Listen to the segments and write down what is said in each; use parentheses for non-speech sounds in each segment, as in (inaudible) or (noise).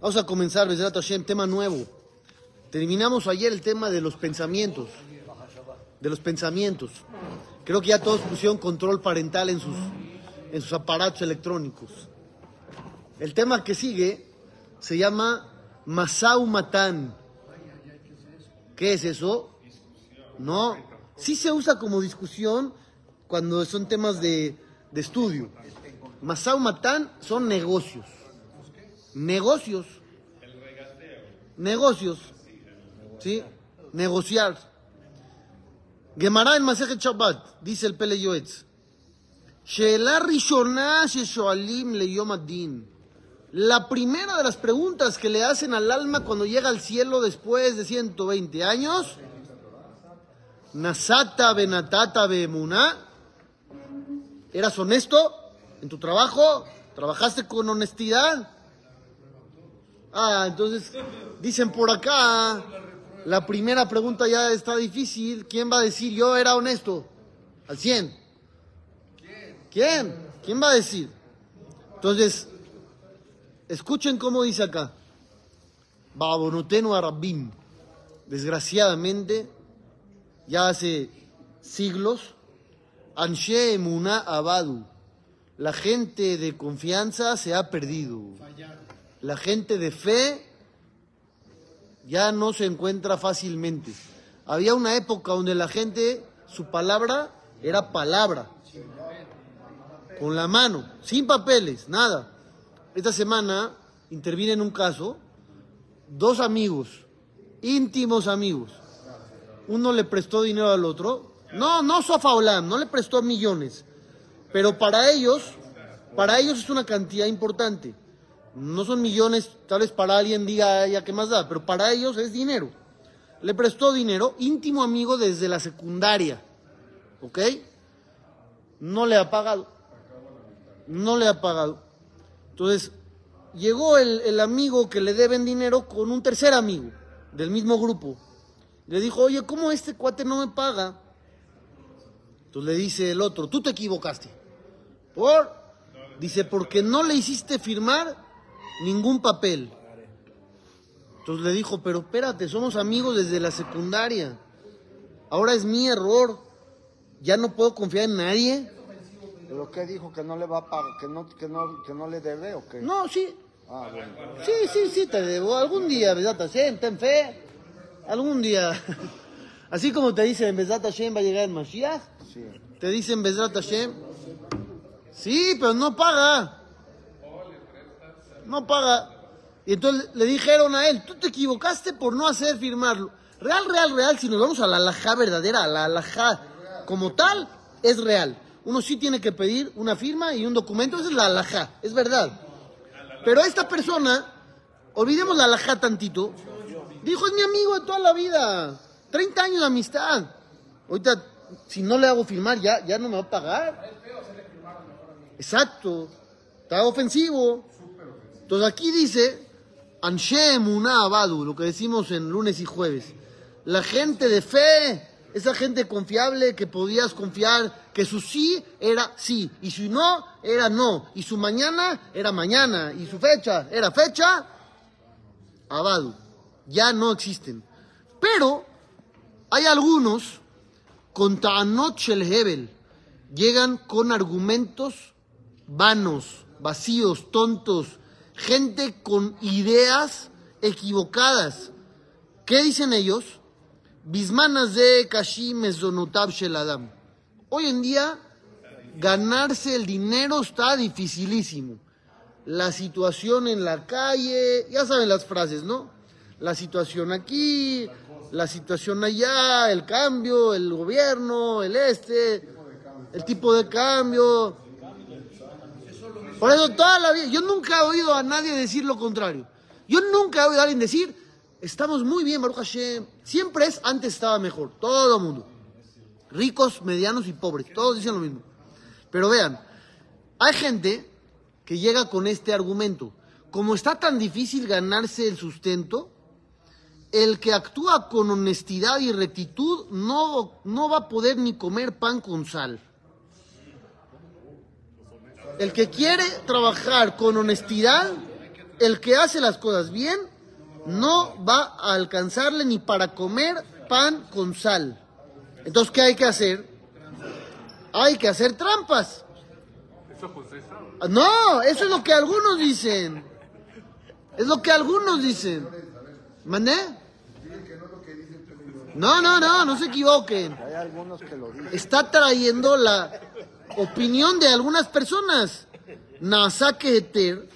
Vamos a comenzar, Besrat Hashem, tema nuevo. Terminamos ayer el tema de los pensamientos. De los pensamientos. Creo que ya todos pusieron control parental en sus, en sus aparatos electrónicos. El tema que sigue se llama Masau Matan. ¿Qué es eso? No. Sí se usa como discusión cuando son temas de, de estudio. Masau Matan son negocios. Negocios. Negocios. ¿Sí? Negociar. Gemara en Masejet Shabbat, dice el Pele Yoetz. La primera de las preguntas que le hacen al alma cuando llega al cielo después de 120 años, Nasata Benatata Bemuná, ¿eras honesto en tu trabajo? ¿Trabajaste con honestidad? Ah, entonces dicen por acá, la primera pregunta ya está difícil. ¿Quién va a decir yo era honesto? Al 100. ¿Quién? ¿Quién va a decir? Entonces, escuchen cómo dice acá. Babonotenu Arabim. Desgraciadamente, ya hace siglos, Anshe Emuna Abadu. La gente de confianza se ha perdido. La gente de fe ya no se encuentra fácilmente. Había una época donde la gente, su palabra era palabra, con la mano, sin papeles, nada. Esta semana interviene en un caso dos amigos, íntimos amigos. Uno le prestó dinero al otro. No, no Sofaolam, no le prestó millones. Pero para ellos, para ellos es una cantidad importante. No son millones, tal vez para alguien diga, ya qué más da, pero para ellos es dinero. Le prestó dinero, íntimo amigo desde la secundaria, ¿ok? No le ha pagado. No le ha pagado. Entonces, llegó el, el amigo que le deben dinero con un tercer amigo del mismo grupo. Le dijo, oye, ¿cómo este cuate no me paga? Entonces le dice el otro, tú te equivocaste. ¿Por? Dice, porque no le hiciste firmar ningún papel. Entonces le dijo, pero espérate, somos amigos desde la secundaria. Ahora es mi error. Ya no puedo confiar en nadie. ¿Pero qué dijo? ¿Que no le va a pagar? ¿Que no, que no, que no le debe o qué? No, sí. Ah, bueno. Sí, sí, sí, te debo. Algún día, Besat Hashem, ten fe. Algún día. (laughs) Así como te dicen, Besat Hashem va a llegar el Mashiach. Sí. Te dicen, Besat Hashem. Sí, pero no paga. No paga. Y entonces le dijeron a él, tú te equivocaste por no hacer firmarlo. Real, real, real, si nos vamos a la alajá verdadera, a la alajá como tal, es real. Uno sí tiene que pedir una firma y un documento, esa es la alajá, es verdad. Pero esta persona, olvidemos la alajá tantito, dijo, es mi amigo de toda la vida, 30 años de amistad. Ahorita, si no le hago firmar, ya, ya no me va a pagar. Exacto, está ofensivo. Entonces aquí dice, Abadu, lo que decimos en lunes y jueves. La gente de fe, esa gente confiable que podías confiar que su sí era sí, y su no era no, y su mañana era mañana, y su fecha era fecha, Abadu. Ya no existen. Pero hay algunos con Ta'anot Shel Hebel, llegan con argumentos vanos, vacíos, tontos, gente con ideas equivocadas. ¿Qué dicen ellos? Bismanas de Kashim Mezonotab Shel Adam. Hoy en día, ganarse el dinero está dificilísimo. La situación en la calle, ya saben las frases, ¿no? La situación aquí, la situación allá, el cambio, el gobierno, el este, el tipo de cambio. Por eso toda la vida, yo nunca he oído a nadie decir lo contrario. Yo nunca he oído a alguien decir, estamos muy bien, Baruch Hashem. Siempre es, antes estaba mejor, todo el mundo. Ricos, medianos y pobres, todos dicen lo mismo. Pero vean, hay gente que llega con este argumento. Como está tan difícil ganarse el sustento, el que actúa con honestidad y rectitud no, no va a poder ni comer pan con sal. El que quiere trabajar con honestidad el que hace las cosas bien no va a alcanzarle ni para comer pan con sal. Entonces, ¿qué hay que hacer? Hay que hacer trampas. No, eso es lo que algunos dicen. Es lo que algunos dicen. ¿Mandé? No, no, no, no se equivoquen. Hay algunos que lo dicen. Está trayendo la opinión de algunas personas. Nasake Eter.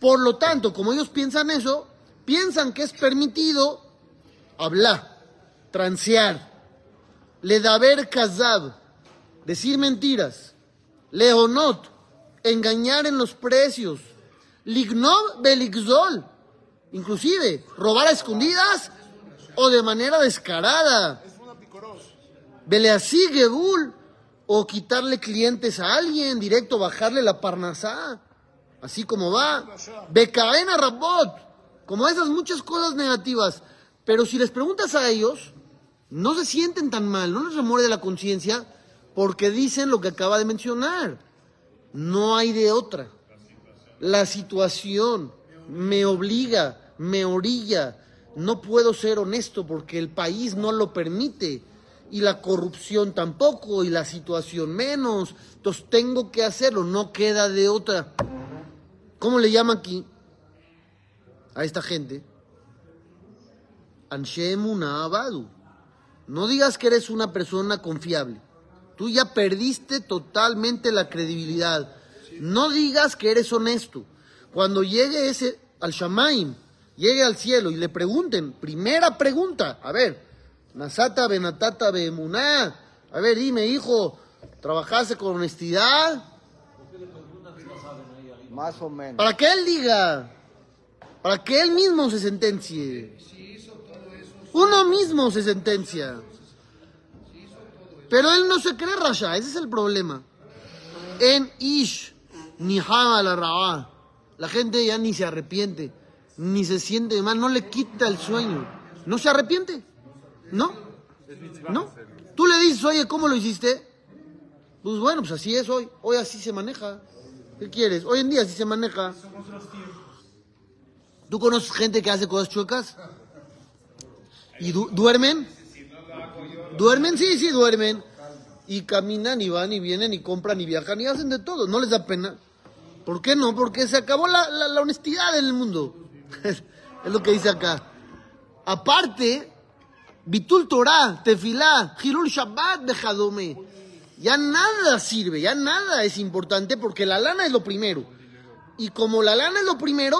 Por lo tanto, como ellos piensan eso, piensan que es permitido hablar, transear, ledaber kazab, decir mentiras, leonot, engañar en los precios, lignov beligzol, inclusive robar a escondidas o de manera descarada. Beleasí Gebul, o quitarle clientes a alguien, directo bajarle la parnasá, así como va. Becaena Rabot, como esas muchas cosas negativas. Pero si les preguntas a ellos, no se sienten tan mal, no les remuerde la conciencia, porque dicen lo que acaba de mencionar. No hay de otra. La situación me obliga, me orilla. No puedo ser honesto porque el país no lo permite y la corrupción tampoco y la situación menos. Entonces tengo que hacerlo, no queda de otra. ¿Cómo le llama aquí a esta gente? Anshe Emunah Abadu. No digas que eres una persona confiable. Tú ya perdiste totalmente la credibilidad. No digas que eres honesto. Cuando llegue ese al Shamaim, llegue al cielo y le pregunten, primera pregunta, a ver, Nasata Benatata Bemuná, a ver, dime, hijo, ¿trabajaste con honestidad? Más o menos. Para que él diga, para que él mismo se sentencie. Uno mismo se sentencia. Pero él no se cree Rasha, ese es el problema. En Ish, ni la Rabá. La gente ya ni se arrepiente, ni se siente mal, no le quita el sueño. No se arrepiente. No. No. Tú le dices, oye, ¿cómo lo hiciste? Pues bueno, pues así es hoy. Hoy así se maneja. ¿Qué quieres? Hoy en día así se maneja. ¿Tú conoces gente que hace cosas chuecas? ¿Y du- duermen? ¿Duermen? Sí, sí, duermen. Y caminan y van y vienen y compran y viajan y hacen de todo. ¿No les da pena? ¿Por qué no? Porque se acabó la, la- la honestidad en el mundo. (laughs) es lo que dice acá. Aparte, Bitul Torah, Tefilá, Hilul Shabbat, Bejadome. Ya nada sirve, ya nada es importante porque la lana es lo primero. Y como la lana es lo primero,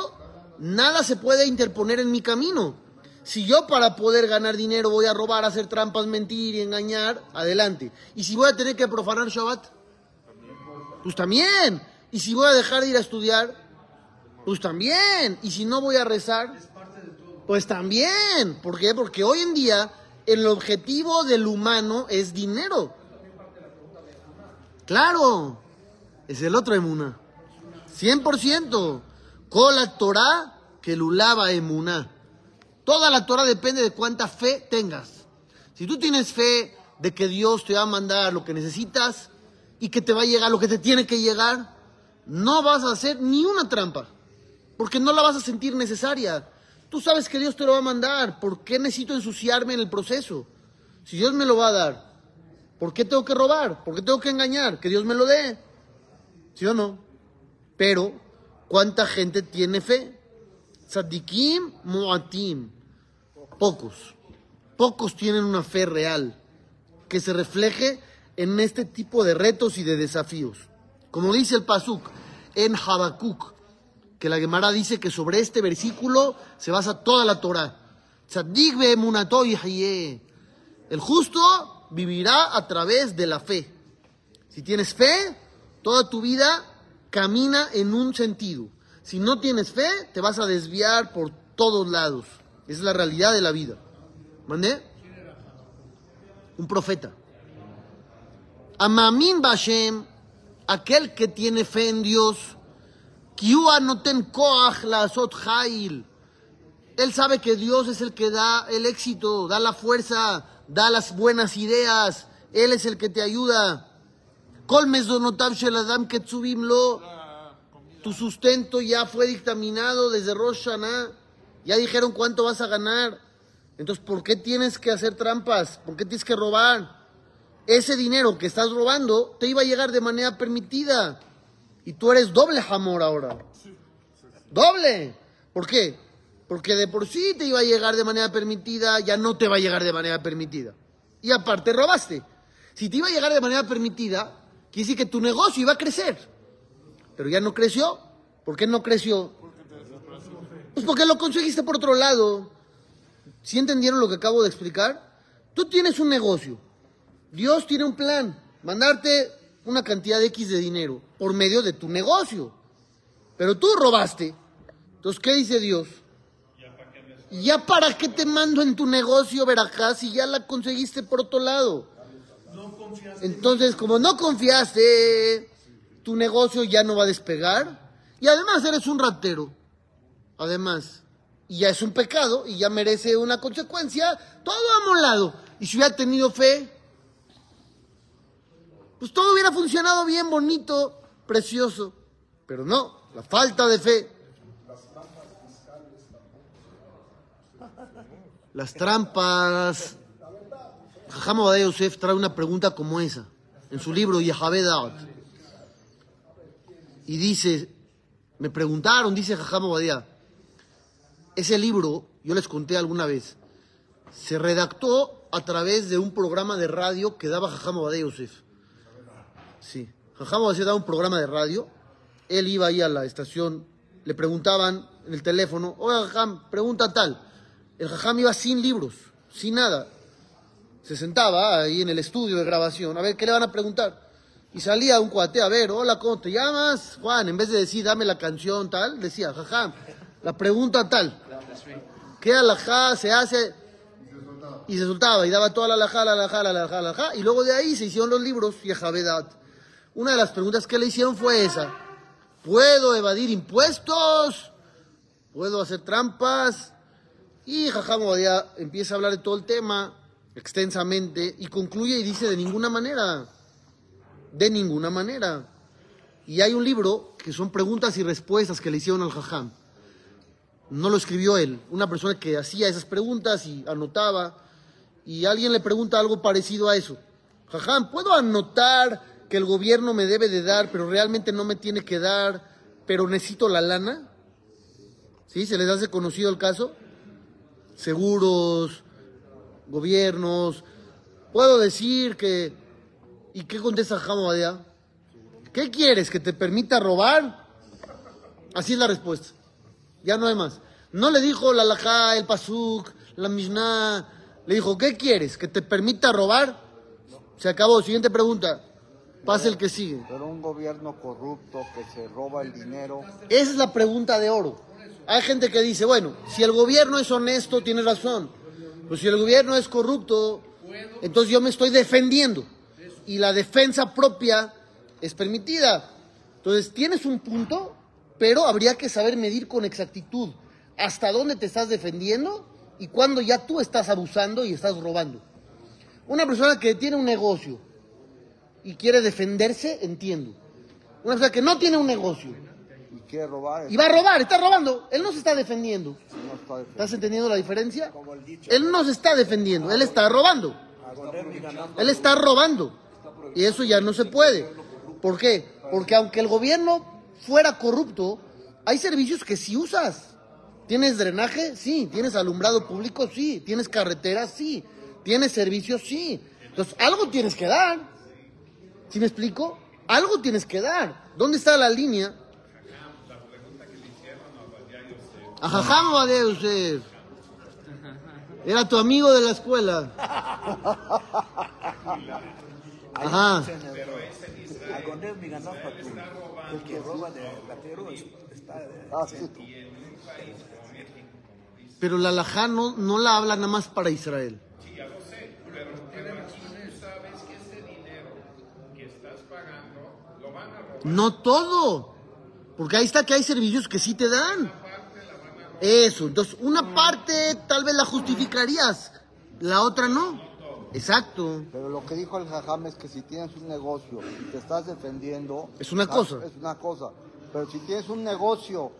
nada se puede interponer en mi camino. Si yo para poder ganar dinero voy a robar, hacer trampas, mentir y engañar, adelante. Y si voy a tener que profanar Shabbat, pues también. Y si voy a dejar de ir a estudiar, pues también. Y si no voy a rezar, pues también. ¿Por qué? Porque hoy en día el objetivo del humano es dinero. Claro, es el otro emuna. 100%. Con la Torah que lulaba emuna. Toda la Torah depende de cuánta fe tengas. Si tú tienes fe de que Dios te va a mandar lo que necesitas y que te va a llegar lo que te tiene que llegar, no vas a hacer ni una trampa, porque no la vas a sentir necesaria. Tú sabes que Dios te lo va a mandar, ¿por qué necesito ensuciarme en el proceso? Si Dios me lo va a dar, ¿por qué tengo que robar? ¿Por qué tengo que engañar? Que Dios me lo dé. ¿Sí o no? Pero, ¿cuánta gente tiene fe? Tzadikim muatim. Pocos. Pocos tienen una fe real que se refleje en este tipo de retos y de desafíos. Como dice el Pasuk en Habacuc, que la Gemara dice que sobre este versículo se basa toda la Torah. El justo vivirá a través de la fe. Si tienes fe, toda tu vida camina en un sentido. Si no tienes fe, te vas a desviar por todos lados. Es la realidad de la vida. ¿Mandé? Un profeta. Amamin Bashem, aquel que tiene fe en Dios, Él sabe que Dios es el que da el éxito, da la fuerza, da las buenas ideas. Él es el que te ayuda. Tu sustento ya fue dictaminado desde Rosh Hashanah, ya dijeron cuánto vas a ganar. Entonces, ¿por qué tienes que hacer trampas? ¿Por qué tienes que robar? Ese dinero que estás robando te iba a llegar de manera permitida. Y tú eres doble jamor ahora. Doble. ¿Por qué? Porque de por sí te iba a llegar de manera permitida, ya no te va a llegar de manera permitida. Y aparte robaste. Si te iba a llegar de manera permitida, quiere decir que tu negocio iba a crecer. Pero ya no creció. ¿Por qué no creció? Pues porque lo conseguiste por otro lado. ¿Sí entendieron lo que acabo de explicar? Tú tienes un negocio. Dios tiene un plan. Mandarte una cantidad de X de dinero por medio de tu negocio. Pero tú robaste. Entonces, ¿qué dice Dios? ¿Ya para qué te mando en tu negocio, Veracá, si ya la conseguiste por otro lado? Entonces, como no confiaste, tu negocio ya no va a despegar. Y además eres un ratero. Además. Y ya es un pecado y ya merece una consecuencia. Todo amolado. Y si hubiera tenido fe, pues todo hubiera funcionado bien, bonito, precioso. Pero no, la falta de fe. Las trampas. Jajam Obadiah Yosef trae una pregunta como esa en su libro Yahaveh Da'at. Y dice, me preguntaron, dice Jajam Obadiah, ese libro, yo les conté alguna vez, se redactó a través de un programa de radio que daba Jajam Obadiah Yosef. Sí, Jajam Obadiah daba un programa de radio, él iba ahí a la estación, le preguntaban en el teléfono, oiga Jajam, pregunta tal. El Jajam iba sin libros, sin nada. Se sentaba ahí en el estudio de grabación, a ver qué le van a preguntar. Y salía un cuate, a ver, hola, ¿cómo te llamas? Juan, en vez de decir, dame la canción tal, decía, Jajam, la pregunta tal. ¿Qué alajá se hace? Y se soltaba, y daba toda la alajá, la alajá, la alajá, la alajá. Y luego de ahí se hicieron los libros, y Javedat. Una de las preguntas que le hicieron fue esa. ¿Puedo evadir impuestos? ¿Puedo hacer trampas? Y Jajam empieza a hablar de todo el tema extensamente y concluye y dice de ninguna manera, de ninguna manera. Y hay un libro que son preguntas y respuestas que le hicieron al Jajam. No lo escribió él, una persona que hacía esas preguntas y anotaba. Y alguien le pregunta algo parecido a eso. Jajam, ¿puedo anotar que el gobierno me debe de dar, pero realmente no me tiene que dar, pero necesito la lana? ¿Sí? ¿Se les hace conocido el caso? Seguros, gobiernos. Puedo decir que... ¿Y qué contesta Jajam Obadiah? ¿Qué quieres? ¿Que te permita robar? Así es la respuesta. Ya no hay más. No le dijo la Lajá, el Pasuk, la Mishnah. Le dijo, ¿qué quieres? ¿Que te permita robar? Se acabó. Siguiente pregunta. Pasa el que sigue. Pero un gobierno corrupto que se roba el dinero. Esa es la pregunta de oro. Hay gente que dice, bueno, si el gobierno es honesto, tiene razón. Pues si el gobierno es corrupto, entonces yo me estoy defendiendo. Y la defensa propia es permitida. Entonces tienes un punto, pero habría que saber medir con exactitud hasta dónde te estás defendiendo y cuándo ya tú estás abusando y estás robando. Una persona que tiene un negocio y quiere defenderse, entiendo. Una persona que no tiene un negocio Y quiere robar. y va a robar, está robando, él no se está defendiendo. no está defendiendo. ¿Estás entendiendo la diferencia? Él no se está defendiendo, él está robando. Él está robando. Y eso ya no se puede. ¿Por qué? Porque aunque el gobierno fuera corrupto, hay servicios que sí usas. ¿Tienes drenaje? Sí. ¿Tienes alumbrado público? Sí. ¿Tienes carreteras? Sí. ¿Tienes servicios? Sí. Entonces, algo tienes que dar. ¿Sí me explico? Algo tienes que dar. ¿Dónde está la línea? A Jajam Obadiah Yosef. Era tu amigo de la escuela. (laughs) Ajá. Agoner mi ganó Patul. El que roba de ratero es- está Ah. Pero la alajá no, no la habla nada más para Israel. No todo. Porque ahí está que hay servicios que sí te dan. Eso. Entonces, una parte tal vez la justificarías, la otra no. Exacto. Pero lo que dijo el jajam es que si tienes un negocio y te estás defendiendo... Es una ah, cosa. Es una cosa. Pero si tienes un negocio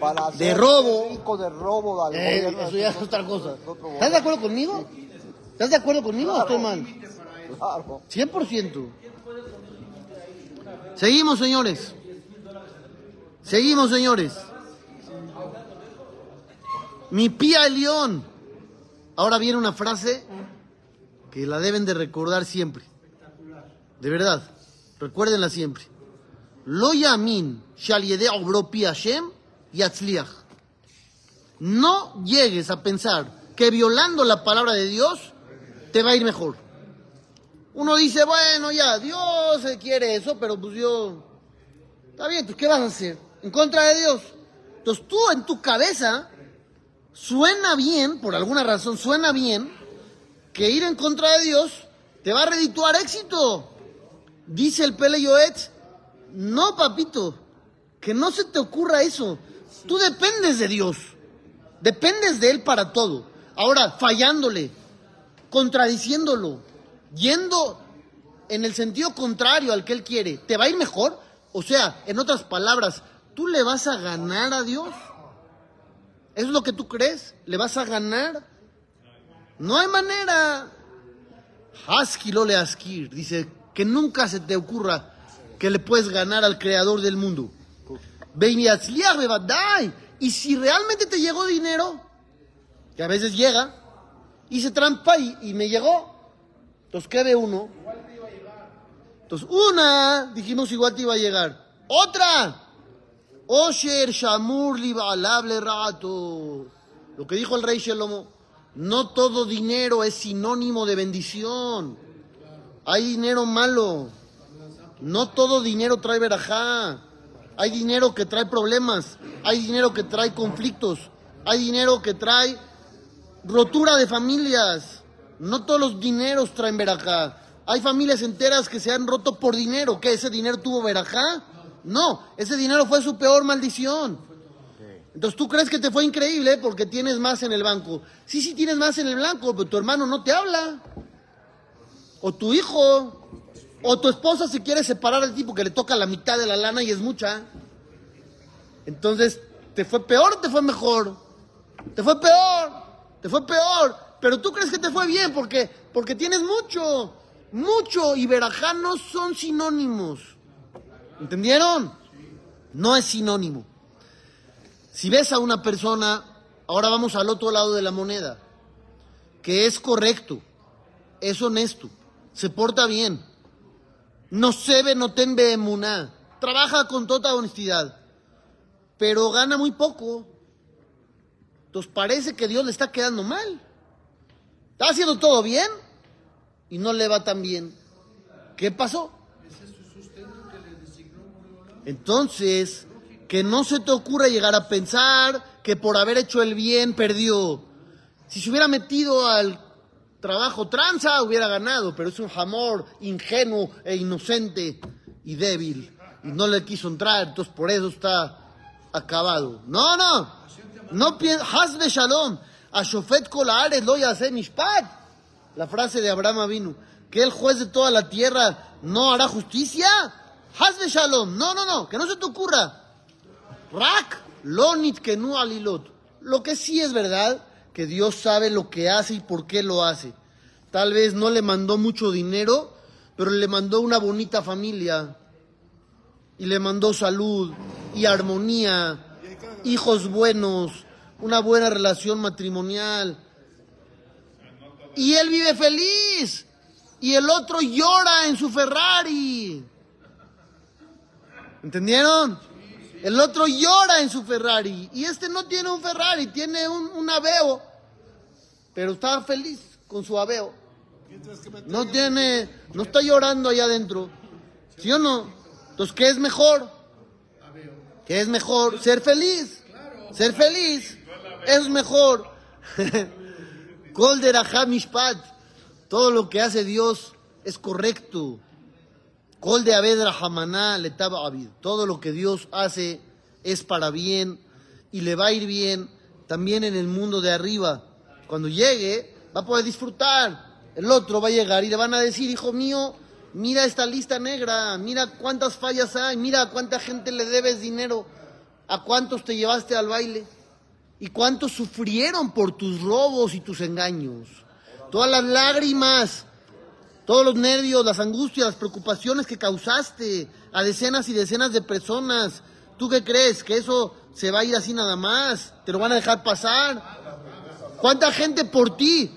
para De hacer robo. rico de robo al Eh, gobierno, eso ya es otra cosa. ¿Estás de acuerdo conmigo? ¿Estás de acuerdo conmigo o estoy mal? Claro. 100%. Seguimos, señores. Seguimos, señores. Mi pía el león. Ahora viene una frase que la deben de recordar siempre. De verdad. Recuérdenla siempre. Lo yamin shal yedei obro pi Hashem yatzliach. No llegues a pensar que violando la palabra de Dios te va a ir mejor. Uno dice, bueno, ya, Dios quiere eso, pero pues yo... Está bien, pues ¿qué vas a hacer? En contra de Dios. Entonces tú en tu cabeza suena bien, por alguna razón suena bien, que ir en contra de Dios te va a redituar éxito. Dice el Pele Yoetz, no papito, que no se te ocurra eso. Tú dependes de Dios, dependes de Él para todo. Ahora, fallándole, contradiciéndolo, yendo en el sentido contrario al que Él quiere, ¿te va a ir mejor? O sea, en otras palabras, ¿tú le vas a ganar a Dios? ¿Eso es lo que tú crees? ¿Le vas a ganar? No hay manera. Haski lo le askir. Dice que nunca se te ocurra que le puedes ganar al creador del mundo. Y si realmente te llegó dinero, que a veces llega, hice trampa y me llegó. Entonces, ¿qué uno? Entonces, una, dijimos igual te iba a llegar. Otra, Osher Shamur Libalable Rato. Lo que dijo el rey Shelomo, no todo dinero es sinónimo de bendición. Hay dinero malo. No todo dinero trae verajá. Hay dinero que trae problemas. Hay dinero que trae conflictos. Hay dinero que trae rotura de familias. No todos los dineros traen verajá. Hay familias enteras que se han roto por dinero. ¿Qué? ¿Ese dinero tuvo verajá? No, ese dinero fue su peor maldición. Entonces tú crees que te fue increíble porque tienes más en el banco. Sí, sí tienes más en el banco, pero tu hermano no te habla. O tu hijo. O tu esposa se quiere separar del tipo que le toca la mitad de la lana y es mucha. Entonces, ¿te fue peor o te fue mejor? Te fue peor. Te fue peor. Pero tú crees que te fue bien porque, porque tienes mucho. Mucho y verajá no son sinónimos. ¿Entendieron? No es sinónimo. Si ves a una persona, ahora vamos al otro lado de la moneda, que es correcto, es honesto, se porta bien, no se ve, no ten trabaja con toda honestidad, pero gana muy poco. Parece que Dios le está quedando mal. Está haciendo todo bien y no le va tan bien. ¿Qué pasó? Entonces, que no se te ocurra llegar a pensar que por haber hecho el bien perdió. Si se hubiera metido al trabajo tranza, hubiera ganado, pero es un jamor ingenuo e inocente y débil. Y no le quiso entrar, entonces por eso está acabado. No, no. No pienses. Hasbe shalom. A Shofet Kolares lo hace mishpat. La frase de Abraham vino. Que el juez de toda la tierra no hará justicia. Hasbe shalom. No, no, no. Que no se te ocurra. Rak, lonit alilot. Lo que sí es verdad, que Dios sabe lo que hace y por qué lo hace. Tal vez no le mandó mucho dinero, pero le mandó una bonita familia. Y le mandó salud y armonía, hijos buenos, una buena relación matrimonial. Y él vive feliz. Y el otro llora en su Ferrari. ¿Entendieron? El otro llora en su Ferrari. Y este no tiene un Ferrari, tiene un, Aveo. Pero está feliz con su Aveo. No tiene, no está llorando allá adentro. ¿Sí o no? Entonces, ¿qué es mejor? ¿Qué es mejor? Ser feliz. Ser feliz es mejor. (laughs) Kol Mishpat. Todo lo que hace Dios es correcto. Kol de Abed Rahamaná letaba Abid. Todo lo que Dios hace es para bien y le va a ir bien también en el mundo de arriba. Cuando llegue, va a poder disfrutar. El otro va a llegar y le van a decir, hijo mío, Mira esta lista negra, mira cuántas fallas hay, mira cuánta gente le debes dinero, a cuántos te llevaste al baile y cuántos sufrieron por tus robos y tus engaños. Todas las lágrimas, todos los nervios, las angustias, las preocupaciones que causaste a decenas y decenas de personas. ¿Tú qué crees? ¿Que eso se va a ir así nada más? ¿Te lo van a dejar pasar? ¿Cuánta gente por ti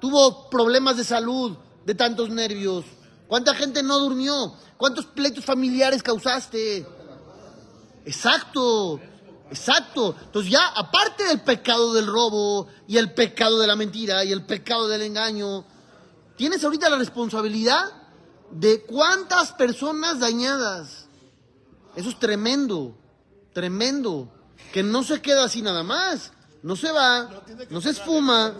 tuvo problemas de salud, de tantos nervios? ¿Cuánta gente no durmió? ¿Cuántos pleitos familiares causaste? Exacto, exacto. Entonces ya, aparte del pecado del robo y el pecado de la mentira y el pecado del engaño, tienes ahorita la responsabilidad de cuántas personas dañadas. Eso es tremendo, tremendo. Que no se queda así nada más. No se va, no se esfuma.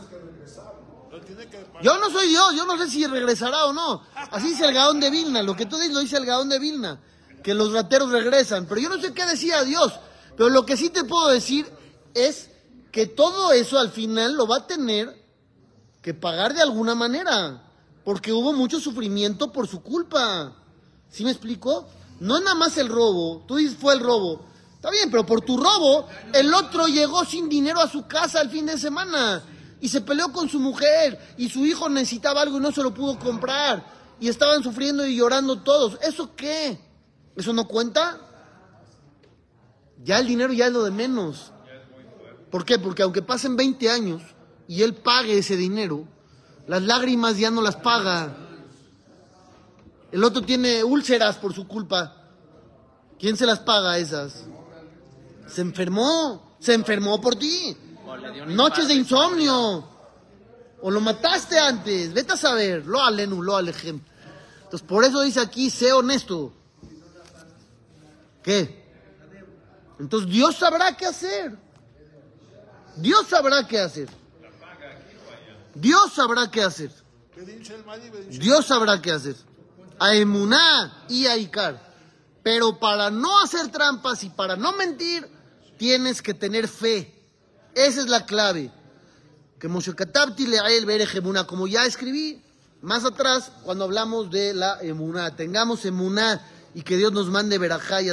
Yo no soy Dios, yo no sé si regresará o no. Así dice el Gaón de Vilna, lo que tú dices lo dice el Gaón de Vilna, que los rateros regresan. Pero yo no sé qué decía Dios. Pero lo que sí te puedo decir es que todo eso al final lo va a tener que pagar de alguna manera. Porque hubo mucho sufrimiento por su culpa. ¿Sí me explico? No es nada más el robo. Tú dices fue el robo. Está bien, pero por tu robo, el otro llegó sin dinero a su casa el fin de semana y se peleó con su mujer y su hijo necesitaba algo y no se lo pudo comprar y estaban sufriendo y llorando todos. ¿Eso qué? ¿Eso no cuenta? Ya el dinero ya es lo de menos. ¿Por qué? Porque aunque pasen 20 años y él pague ese dinero, las lágrimas ya no las paga. El otro tiene úlceras por su culpa. ¿Quién se las paga esas? Se enfermó, se enfermó por ti. Noches de insomnio. O lo mataste antes. Vete a saber. Lo alenu, lo alejem. Entonces, por eso dice aquí, sé honesto. ¿Qué? Entonces, Dios sabrá qué hacer. Dios sabrá qué hacer. Dios sabrá qué hacer. Dios sabrá qué hacer. A Emuná y a Icar. Pero para no hacer trampas y para no mentir, tienes que tener fe. Esa es la clave. Que Moshe Katabti le el ver Emuná, como ya escribí más atrás cuando hablamos de la Emuná. Tengamos Emuná y que Dios nos mande verajá y